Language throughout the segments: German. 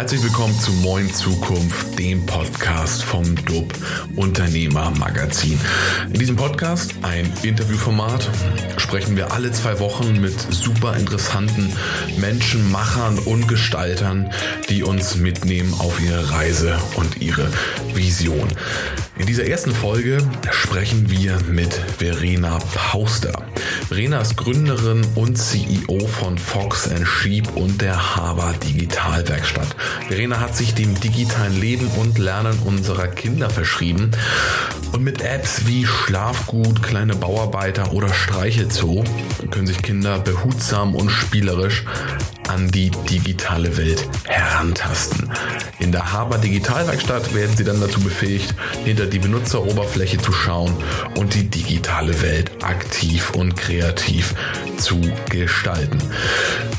Herzlich willkommen zu Moin Zukunft, dem Podcast vom DUB Unternehmer Magazin. In diesem Podcast, ein Interviewformat, sprechen wir alle zwei Wochen mit super interessanten Menschen, Machern und Gestaltern, die uns mitnehmen auf ihre Reise und ihre Vision. In dieser ersten Folge sprechen wir mit Verena Pauster. Verena ist Gründerin und CEO von Fox Sheep und der Haber Digitalwerkstatt. Verena hat sich dem digitalen Leben und Lernen unserer Kinder verschrieben und mit Apps wie Schlafgut, kleine Bauarbeiter oder Streichelzoo können sich Kinder behutsam und spielerisch an die digitale Welt herantasten. In der Haber Digitalwerkstatt werden sie dann dazu befähigt, hinter die Benutzeroberfläche zu schauen und die digitale Welt aktiv und kreativ zu gestalten.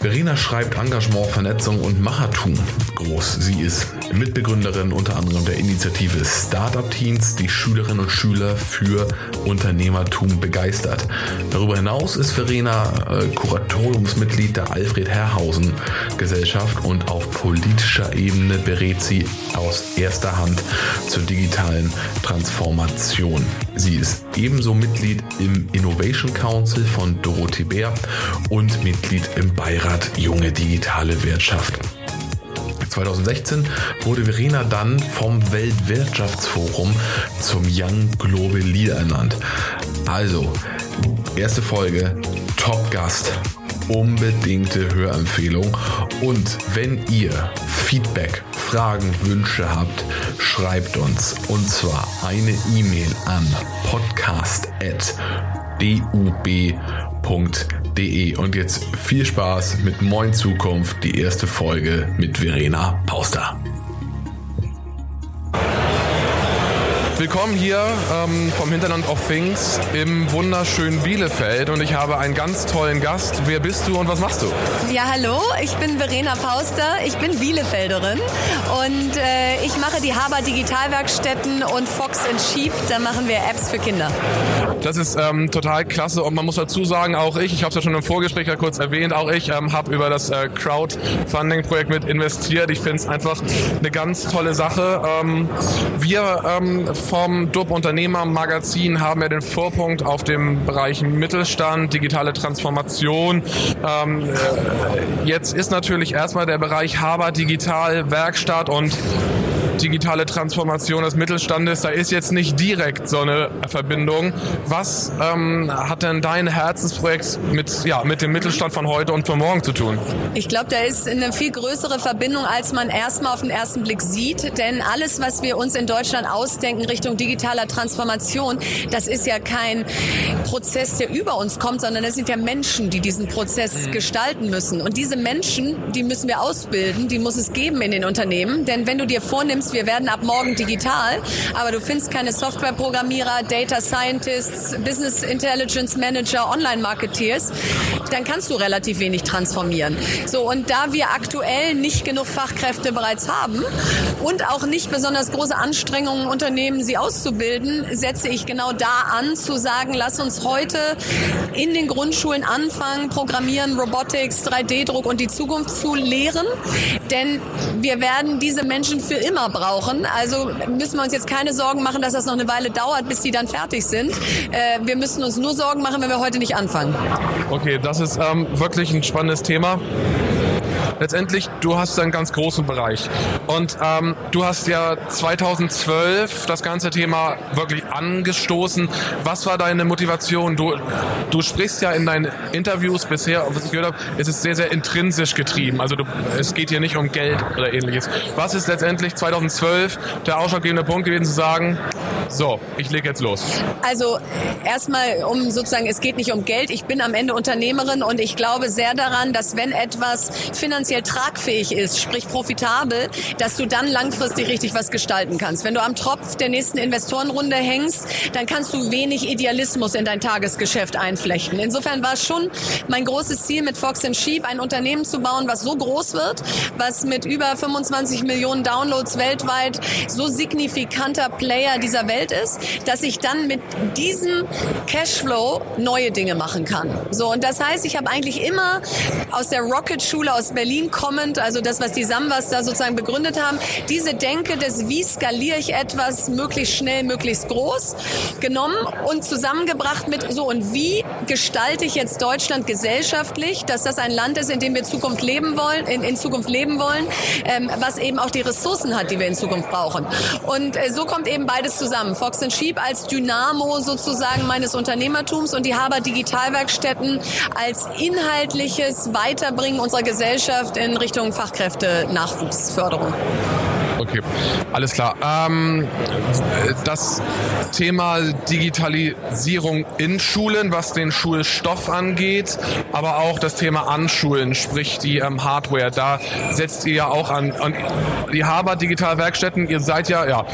Verena schreibt Engagement, Vernetzung und Machertum groß. Sie ist Mitbegründerin unter anderem der Initiative Startup Teens, die Schülerinnen und Schüler für Unternehmertum begeistert. Darüber hinaus ist Verena äh, Kuratoriumsmitglied der Alfred Herrhausen Gesellschaft und auf politischer Ebene berät sie aus erster Hand zur digitalen Transformation. Sie ist ebenso Mitglied im Innovation Council von Dorothee Bär und Mitglied im Beirat Junge Digitale Wirtschaft. 2016 wurde Verena dann vom Weltwirtschaftsforum zum Young Global Leader ernannt. Also, erste Folge, Top-Gast, unbedingte Hörempfehlung. Und wenn ihr Feedback, Fragen, Wünsche habt, schreibt uns. Und zwar eine E-Mail an podcast.dub.de. Und jetzt viel Spaß mit Moin Zukunft, die erste Folge mit Verena Pauster. Willkommen hier ähm, vom Hinterland of Things im wunderschönen Bielefeld und ich habe einen ganz tollen Gast. Wer bist du und was machst du? Ja, hallo, ich bin Verena Pauster, ich bin Bielefelderin und äh, ich mache die Haber Digitalwerkstätten und Fox Sheep, da machen wir Apps für Kinder. Das ist ähm, total klasse und man muss dazu sagen, auch ich, ich habe es ja schon im Vorgespräch ja kurz erwähnt, auch ich ähm, habe über das äh, Crowdfunding-Projekt mit investiert. Ich finde es einfach eine ganz tolle Sache. Ähm, wir ähm, vom DUB Unternehmer Magazin haben wir den Vorpunkt auf dem Bereich Mittelstand, digitale Transformation. Ähm, äh, jetzt ist natürlich erstmal der Bereich Haber Digital Werkstatt und digitale Transformation des Mittelstandes, da ist jetzt nicht direkt so eine Verbindung. Was ähm, hat denn dein Herzensprojekt mit, ja, mit dem Mittelstand von heute und von morgen zu tun? Ich glaube, da ist eine viel größere Verbindung, als man erstmal auf den ersten Blick sieht. Denn alles, was wir uns in Deutschland ausdenken Richtung digitaler Transformation, das ist ja kein Prozess, der über uns kommt, sondern das sind ja Menschen, die diesen Prozess mhm. gestalten müssen. Und diese Menschen, die müssen wir ausbilden, die muss es geben in den Unternehmen. Denn wenn du dir vornimmst, wir werden ab morgen digital, aber du findest keine Softwareprogrammierer, Data Scientists, Business Intelligence Manager, Online-Marketeers, dann kannst du relativ wenig transformieren. So, und da wir aktuell nicht genug Fachkräfte bereits haben und auch nicht besonders große Anstrengungen unternehmen, sie auszubilden, setze ich genau da an, zu sagen, lass uns heute in den Grundschulen anfangen, Programmieren, Robotics, 3D-Druck und die Zukunft zu lehren, denn wir werden diese Menschen für immer brauchen. Also müssen wir uns jetzt keine Sorgen machen, dass das noch eine Weile dauert, bis die dann fertig sind. Äh, wir müssen uns nur Sorgen machen, wenn wir heute nicht anfangen. Okay, das ist ähm, wirklich ein spannendes Thema letztendlich, du hast einen ganz großen Bereich. Und ähm, du hast ja 2012 das ganze Thema wirklich angestoßen. Was war deine Motivation? Du, du sprichst ja in deinen Interviews bisher, was ich gehört habe, es ist sehr, sehr intrinsisch getrieben. Also du, es geht hier nicht um Geld oder ähnliches. Was ist letztendlich 2012 der ausschlaggebende Punkt gewesen zu sagen, so, ich lege jetzt los? Also erstmal um sozusagen, es geht nicht um Geld. Ich bin am Ende Unternehmerin und ich glaube sehr daran, dass wenn etwas finanziell tragfähig ist, sprich profitabel, dass du dann langfristig richtig was gestalten kannst. Wenn du am Tropf der nächsten Investorenrunde hängst, dann kannst du wenig Idealismus in dein Tagesgeschäft einflechten. Insofern war es schon mein großes Ziel mit Fox Sheep ein Unternehmen zu bauen, was so groß wird, was mit über 25 Millionen Downloads weltweit so signifikanter Player dieser Welt Geld ist, dass ich dann mit diesem Cashflow neue Dinge machen kann. So, und das heißt, ich habe eigentlich immer aus der Rocket-Schule aus Berlin kommend, also das, was die Samwas da sozusagen begründet haben, diese Denke des, wie skaliere ich etwas möglichst schnell, möglichst groß, genommen und zusammengebracht mit so, und wie gestalte ich jetzt Deutschland gesellschaftlich, dass das ein Land ist, in dem wir Zukunft leben wollen, in, in Zukunft leben wollen, ähm, was eben auch die Ressourcen hat, die wir in Zukunft brauchen. Und äh, so kommt eben beides zusammen. Fox Sheep als Dynamo sozusagen meines Unternehmertums und die Haber Digitalwerkstätten als inhaltliches Weiterbringen unserer Gesellschaft in Richtung Fachkräfte-Nachwuchsförderung. Okay, alles klar. Ähm, das Thema Digitalisierung in Schulen, was den Schulstoff angeht, aber auch das Thema Anschulen, sprich die ähm, Hardware, da setzt ihr ja auch an. Und die Haber Digitalwerkstätten, ihr seid ja, ja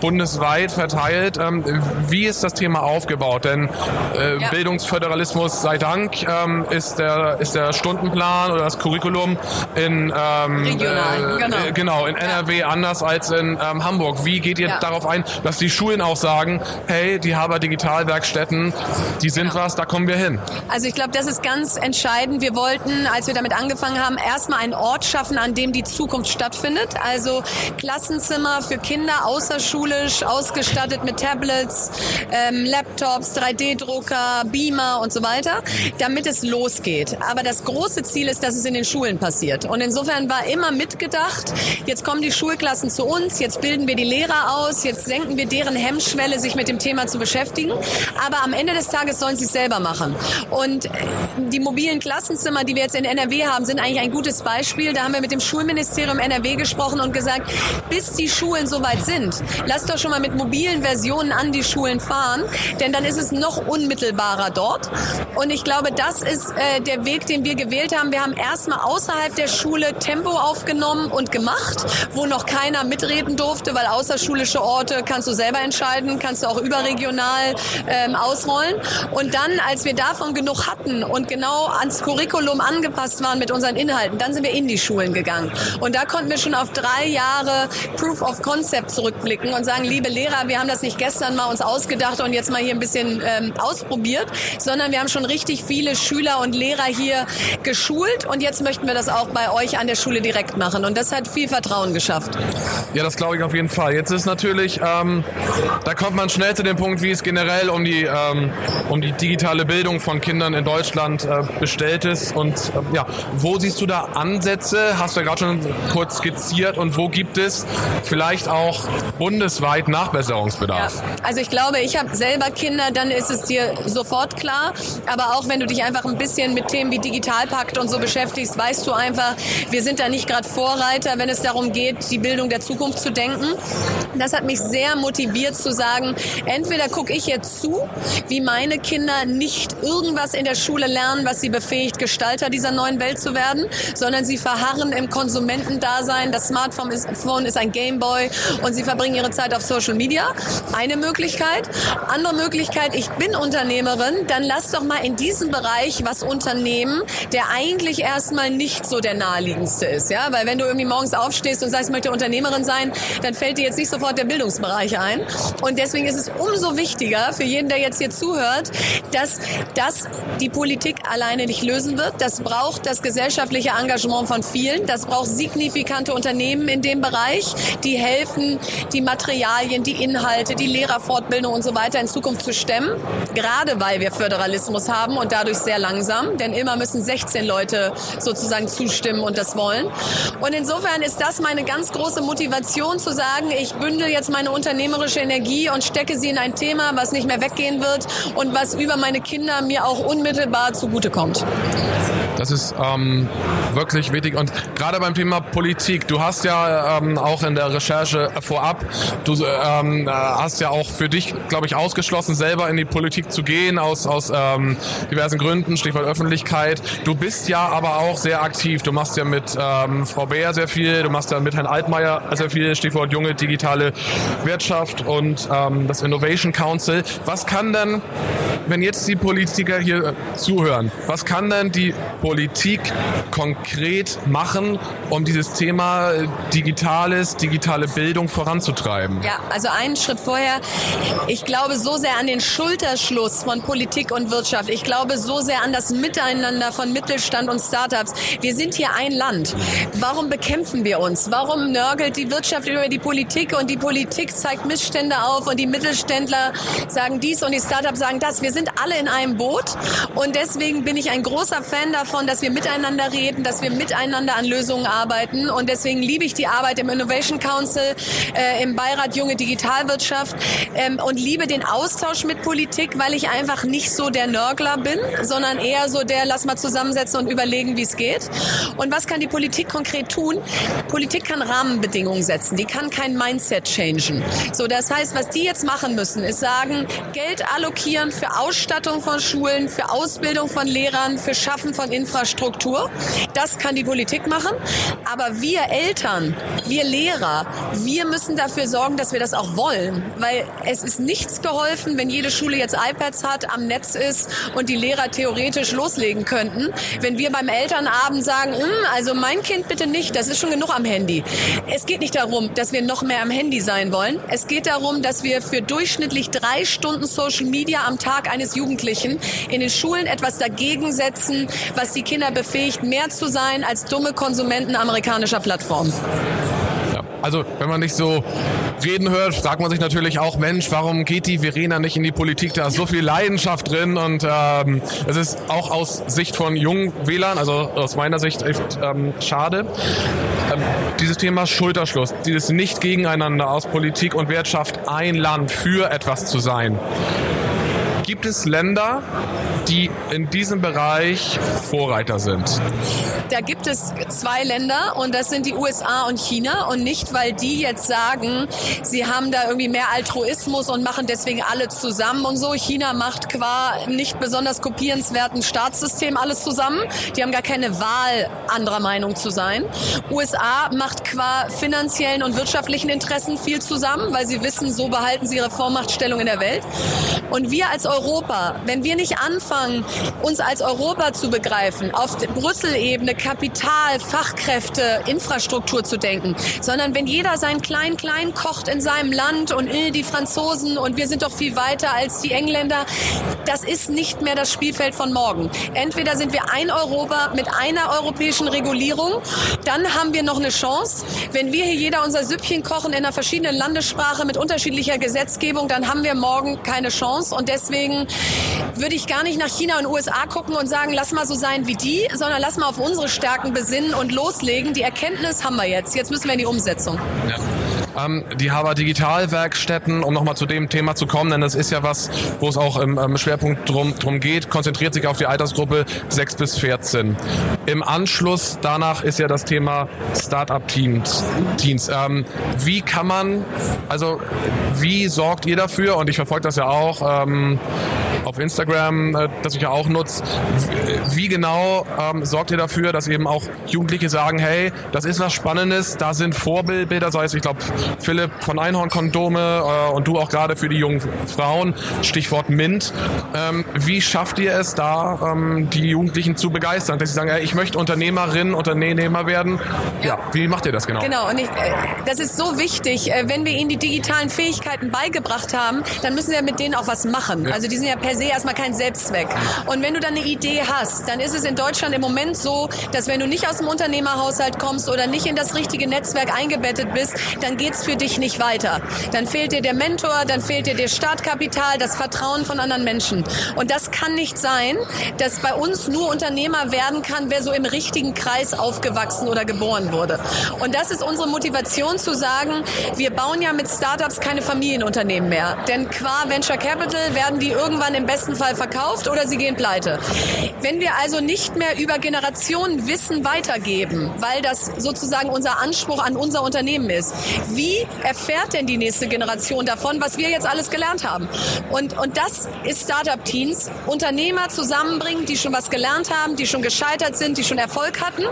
bundesweit verteilt. Ähm, wie ist das Thema aufgebaut? Denn äh, ja. Bildungsföderalismus sei Dank ähm, ist, der, ist der Stundenplan oder das Curriculum in ähm, Regional, äh, genau. Genau in NRW ja. anders als in ähm, Hamburg. Wie geht ihr ja. darauf ein, dass die Schulen auch sagen, hey, die Haber Digitalwerkstätten, die sind genau. was, da kommen wir hin? Also ich glaube, das ist ganz entscheidend. Wir wollten, als wir damit angefangen haben, erstmal einen Ort schaffen, an dem die Zukunft stattfindet. Also Klassenzimmer für Kinder außerschulisch, ausgestattet mit Tablets, ähm, Laptops, 3D-Drucker, Beamer und so weiter, damit es losgeht. Aber das große Ziel ist, dass es in den Schulen passiert. Und insofern war immer mitgedacht, jetzt kommen die Schulklassen zu uns, jetzt bilden wir die Lehrer aus, jetzt senken wir deren Hemmschwelle, sich mit dem Thema zu beschäftigen. Aber am Ende des Tages sollen sie es selber machen. Und äh, die mobilen Klassenzimmer, die wir jetzt in NRW haben, sind eigentlich ein gutes Beispiel. Da haben wir mit dem Schulministerium NRW gesprochen und gesagt, bis die Schulen soweit sind, lasst doch schon mal mit mobilen Versionen an die Schulen fahren, denn dann ist es noch unmittelbarer dort. Und ich glaube, das ist äh, der Weg, den wir gewählt haben. Wir haben erstmal außerhalb der Schule Tempo aufgenommen und gemacht, wo noch keiner mitreden durfte, weil außerschulische Orte kannst du selber entscheiden, kannst du auch überregional ähm, ausrollen. Und dann, als wir davon genug hatten und genau ans Curriculum angepasst waren mit unseren Inhalten, dann sind wir in die Schulen gegangen. Und da konnten wir schon auf drei Jahre Proof of Concept zurückblicken und sagen, liebe Lehrer, wir haben das nicht gestern mal uns ausgedacht und jetzt mal hier ein bisschen ähm, ausprobiert, sondern wir haben schon richtig viele Schüler und Lehrer hier geschult und jetzt möchten wir das auch bei euch an der Schule direkt machen. Und das hat viel Vertrauen geschafft. Ja, das glaube ich auf jeden Fall. Jetzt ist natürlich, ähm, da kommt man schnell zu dem Punkt, wie es generell um die, ähm, um die digitale Bildung von Kindern in Deutschland äh, bestellt ist. Und äh, ja, wo siehst du da Ansätze? Hast du ja gerade schon kurz skizziert. Und wo gibt es vielleicht auch bundesweit Nachbesserungsbedarf? Ja, also ich glaube, ich habe selber Kinder, dann ist es dir sofort klar. Aber auch wenn du dich einfach ein bisschen mit Themen wie Digitalpakt und so beschäftigst, weißt du einfach, wir sind da nicht gerade Vorreiter, wenn es darum geht, die Bildung der Zukunft zu denken. Das hat mich sehr motiviert zu sagen, entweder gucke ich jetzt zu, wie meine Kinder nicht irgendwas in der Schule lernen, was sie befähigt, Gestalter dieser neuen Welt zu werden, sondern sie verharren im Konsumentendasein. Das Smartphone ist, Phone ist ein Gameboy und sie verbringen ihre Zeit auf Social Media. Eine Möglichkeit. Andere Möglichkeit, ich bin Unternehmerin, dann lass doch mal in diesem Bereich was unternehmen, der eigentlich erstmal nicht so der naheliegendste ist. Ja? Weil wenn du irgendwie morgens aufstehst und sagst, ich möchte Unternehmerin sein, dann fällt dir jetzt nicht sofort der Bildungsbereich ein. Und deswegen ist es umso wichtiger für jeden, der jetzt hier zuhört, dass das die Politik alleine nicht lösen wird. Das braucht das gesellschaftliche Engagement von vielen. Das braucht signifikante Unternehmen in dem Bereich, die helfen, die Materialien, die Inhalte, die Lehrerfortbildung und so weiter in Zukunft zu stemmen. Gerade weil wir Föderalismus haben und dadurch sehr langsam, denn immer müssen 16 Leute sozusagen zustimmen und das wollen. Und insofern ist das meine ganz große Motivation zu sagen, ich bündel jetzt meine unternehmerische Energie und stecke sie in ein Thema, was nicht mehr weggehen wird und was über meine Kinder mir auch unmittelbar zugutekommt. Das ist ähm, wirklich wichtig. Und gerade beim Thema Politik, du hast ja ähm, auch in der Recherche vorab, du ähm, hast ja auch für dich, glaube ich, ausgeschlossen, selber in die Politik zu gehen, aus, aus ähm, diversen Gründen, Stichwort Öffentlichkeit. Du bist ja aber auch sehr aktiv. Du machst ja mit ähm, Frau Beer sehr viel, du machst ja mit Herrn Altmaier sehr viel, Stichwort junge digitale Wirtschaft und ähm, das Innovation Council. Was kann denn, wenn jetzt die Politiker hier zuhören, was kann denn die Politik konkret machen, um dieses Thema Digitales, digitale Bildung voranzutreiben? Ja, also einen Schritt vorher. Ich glaube so sehr an den Schulterschluss von Politik und Wirtschaft. Ich glaube so sehr an das Miteinander von Mittelstand und Startups. Wir sind hier ein Land. Warum bekämpfen wir uns? Warum nörgelt die Wirtschaft über die Politik und die Politik zeigt Missstände auf und die Mittelständler sagen dies und die Startups sagen das? Wir sind alle in einem Boot und deswegen bin ich ein großer Fan davon, dass wir miteinander reden, dass wir miteinander an Lösungen arbeiten und deswegen liebe ich die Arbeit im Innovation Council, äh, im Beirat Junge Digitalwirtschaft ähm, und liebe den Austausch mit Politik, weil ich einfach nicht so der Nörgler bin, sondern eher so der, lass mal zusammensetzen und überlegen, wie es geht. Und was kann die Politik konkret tun? Politik kann Rahmenbedingungen setzen, die kann kein Mindset changen. So, das heißt, was die jetzt machen müssen, ist sagen, Geld allokieren für Ausstattung von Schulen, für Ausbildung von Lehrern, für Schaffen von Infrastruktur. Das kann die Politik machen. Aber wir Eltern, wir Lehrer, wir müssen dafür sorgen, dass wir das auch wollen. Weil es ist nichts geholfen, wenn jede Schule jetzt iPads hat, am Netz ist und die Lehrer theoretisch loslegen könnten. Wenn wir beim Elternabend sagen, hm, also mein Kind bitte nicht, das ist schon genug am Handy. Es geht nicht darum, dass wir noch mehr am Handy sein wollen. Es geht darum, dass wir für durchschnittlich drei Stunden Social Media am Tag eines Jugendlichen in den Schulen etwas dagegen setzen, was die Kinder befähigt, mehr zu sein als dumme Konsumenten amerikanischer Plattformen. Also wenn man nicht so reden hört, fragt man sich natürlich auch, Mensch, warum geht die Verena nicht in die Politik? Da ist so viel Leidenschaft drin und ähm, es ist auch aus Sicht von jungen Wählern, also aus meiner Sicht echt ähm, schade. Ähm, dieses Thema Schulterschluss, dieses nicht gegeneinander aus Politik und Wirtschaft ein Land für etwas zu sein. Gibt es Länder, die in diesem Bereich Vorreiter sind? Da gibt es zwei Länder und das sind die USA und China und nicht, weil die jetzt sagen, sie haben da irgendwie mehr Altruismus und machen deswegen alle zusammen und so. China macht qua nicht besonders kopierenswerten Staatssystem alles zusammen. Die haben gar keine Wahl, anderer Meinung zu sein. USA macht qua finanziellen und wirtschaftlichen Interessen viel zusammen, weil sie wissen, so behalten sie ihre Vormachtstellung in der Welt. Und wir als Europa, wenn wir nicht anfangen, uns als Europa zu begreifen, auf Brüssel-Ebene Kapital, Fachkräfte, Infrastruktur zu denken, sondern wenn jeder sein Klein-Klein kocht in seinem Land und äh, die Franzosen und wir sind doch viel weiter als die Engländer, das ist nicht mehr das Spielfeld von morgen. Entweder sind wir ein Europa mit einer europäischen Regulierung, dann haben wir noch eine Chance. Wenn wir hier jeder unser Süppchen kochen in einer verschiedenen Landessprache mit unterschiedlicher Gesetzgebung, dann haben wir morgen keine Chance und deswegen würde ich gar nicht nach China und USA gucken und sagen, lass mal so sein wie die, sondern lass mal auf unsere Stärken besinnen und loslegen. Die Erkenntnis haben wir jetzt. Jetzt müssen wir in die Umsetzung. Ja ähm, die Haber Digitalwerkstätten, um nochmal zu dem Thema zu kommen, denn das ist ja was, wo es auch im ähm, Schwerpunkt drum, drum geht, konzentriert sich auf die Altersgruppe 6 bis 14. Im Anschluss danach ist ja das Thema Startup-Teams. Teams. Ähm, wie kann man, also wie sorgt ihr dafür, und ich verfolge das ja auch, ähm, auf Instagram, äh, das ich ja auch nutze. Wie genau ähm, sorgt ihr dafür, dass eben auch Jugendliche sagen, hey, das ist was Spannendes, da sind Vorbilder, sei es, ich glaube, Philipp von Einhorn-Kondome äh, und du auch gerade für die jungen Frauen, Stichwort MINT. Ähm, wie schafft ihr es da, ähm, die Jugendlichen zu begeistern, dass sie sagen, hey, ich möchte Unternehmerin, Unternehmer werden? Ja, wie macht ihr das genau? Genau, und ich, äh, das ist so wichtig, äh, wenn wir ihnen die digitalen Fähigkeiten beigebracht haben, dann müssen wir mit denen auch was machen. Ja. Also die sind ja per se erstmal kein Selbstzweck. Und wenn du dann eine Idee hast, dann ist es in Deutschland im Moment so, dass wenn du nicht aus dem Unternehmerhaushalt kommst oder nicht in das richtige Netzwerk eingebettet bist, dann geht's für dich nicht weiter. Dann fehlt dir der Mentor, dann fehlt dir das Startkapital, das Vertrauen von anderen Menschen. Und das kann nicht sein, dass bei uns nur Unternehmer werden kann, wer so im richtigen Kreis aufgewachsen oder geboren wurde. Und das ist unsere Motivation zu sagen, wir bauen ja mit Startups keine Familienunternehmen mehr. Denn qua Venture Capital werden die irgendwann im besten Fall verkauft oder sie gehen pleite. Wenn wir also nicht mehr über Generationen Wissen weitergeben, weil das sozusagen unser Anspruch an unser Unternehmen ist, wie erfährt denn die nächste Generation davon, was wir jetzt alles gelernt haben? Und, und das ist Startup Teens. Unternehmer zusammenbringen, die schon was gelernt haben, die schon gescheitert sind, die schon Erfolg hatten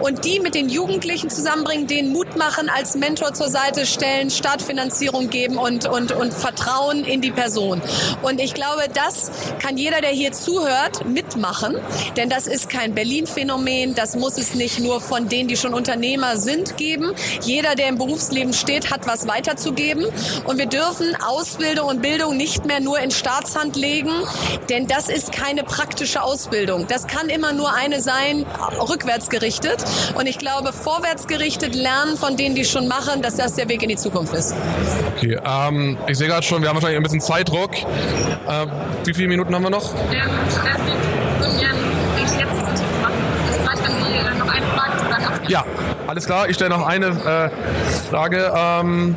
und die mit den Jugendlichen zusammenbringen, denen Mut machen, als Mentor zur Seite stellen, Startfinanzierung geben und, und, und Vertrauen in die Person. Und ich glaube, das das kann jeder, der hier zuhört, mitmachen. Denn das ist kein Berlin-Phänomen. Das muss es nicht nur von denen, die schon Unternehmer sind, geben. Jeder, der im Berufsleben steht, hat was weiterzugeben. Und wir dürfen Ausbildung und Bildung nicht mehr nur in Staatshand legen, denn das ist keine praktische Ausbildung. Das kann immer nur eine sein, rückwärts gerichtet. Und ich glaube, vorwärts gerichtet lernen von denen, die schon machen, dass das der Weg in die Zukunft ist. Okay, ähm, ich sehe gerade schon, wir haben wahrscheinlich ein bisschen Zeitdruck. Äh, wie viele Minuten haben wir noch? Ja, ja, alles klar. Ich stelle noch eine äh, Frage. Ähm,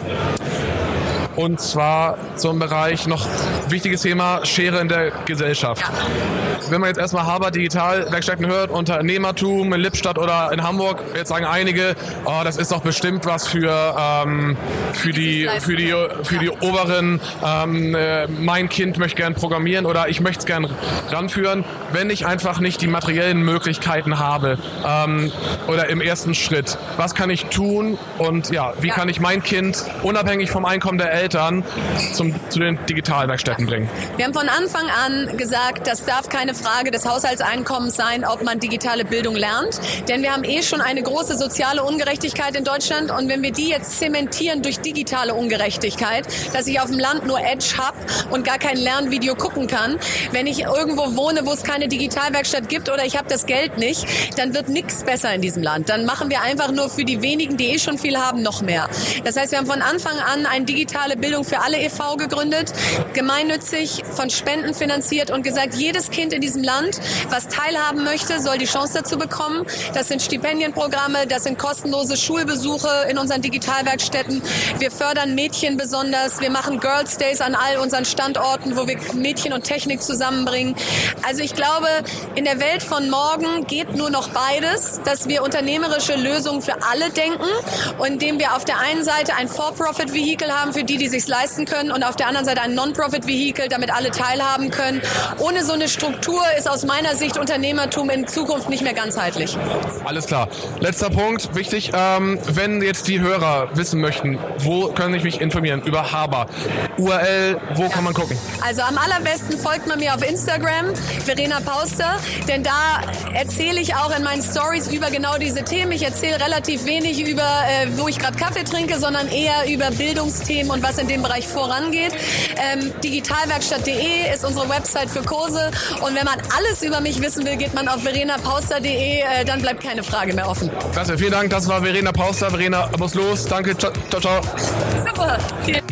und zwar zum Bereich noch wichtiges Thema Schere in der Gesellschaft. Ja. Wenn man jetzt erstmal Haber Digitalwerkstätten hört, Unternehmertum in Lippstadt oder in Hamburg, jetzt sagen einige, oh, das ist doch bestimmt was für, ähm, für, die, für, die, für die Oberen. Ähm, äh, mein Kind möchte gern programmieren oder ich möchte es gern ranführen, wenn ich einfach nicht die materiellen Möglichkeiten habe ähm, oder im ersten Schritt. Was kann ich tun und ja, wie ja. kann ich mein Kind unabhängig vom Einkommen der Eltern Eltern zum, zu den Digitalwerkstätten bringen? Wir haben von Anfang an gesagt, das darf keine Frage des Haushaltseinkommens sein, ob man digitale Bildung lernt. Denn wir haben eh schon eine große soziale Ungerechtigkeit in Deutschland. Und wenn wir die jetzt zementieren durch digitale Ungerechtigkeit, dass ich auf dem Land nur Edge habe und gar kein Lernvideo gucken kann, wenn ich irgendwo wohne, wo es keine Digitalwerkstatt gibt oder ich habe das Geld nicht, dann wird nichts besser in diesem Land. Dann machen wir einfach nur für die wenigen, die eh schon viel haben, noch mehr. Das heißt, wir haben von Anfang an ein digitale Bildung für alle e.V. gegründet, gemeinnützig, von Spenden finanziert und gesagt, jedes Kind in diesem Land, was teilhaben möchte, soll die Chance dazu bekommen. Das sind Stipendienprogramme, das sind kostenlose Schulbesuche in unseren Digitalwerkstätten. Wir fördern Mädchen besonders. Wir machen Girls Days an all unseren Standorten, wo wir Mädchen und Technik zusammenbringen. Also ich glaube, in der Welt von morgen geht nur noch beides, dass wir unternehmerische Lösungen für alle denken und indem wir auf der einen Seite ein For-Profit-Vehikel haben für die, die sich leisten können und auf der anderen Seite ein Non-Profit-Vehikel, damit alle teilhaben können. Ohne so eine Struktur ist aus meiner Sicht Unternehmertum in Zukunft nicht mehr ganzheitlich. Alles klar. Letzter Punkt, wichtig, ähm, wenn jetzt die Hörer wissen möchten, wo können ich mich informieren? Über Haber. URL, wo ja. kann man gucken? Also am allerbesten folgt man mir auf Instagram, Verena Pauster, denn da erzähle ich auch in meinen Stories über genau diese Themen. Ich erzähle relativ wenig über, äh, wo ich gerade Kaffee trinke, sondern eher über Bildungsthemen und was in dem Bereich vorangeht. Ähm, digitalwerkstatt.de ist unsere Website für Kurse. Und wenn man alles über mich wissen will, geht man auf verenapauster.de. Äh, dann bleibt keine Frage mehr offen. Klasse, vielen Dank. Das war Verena Pauster. Verena muss los. Danke. Ciao, ciao. Super. Vielen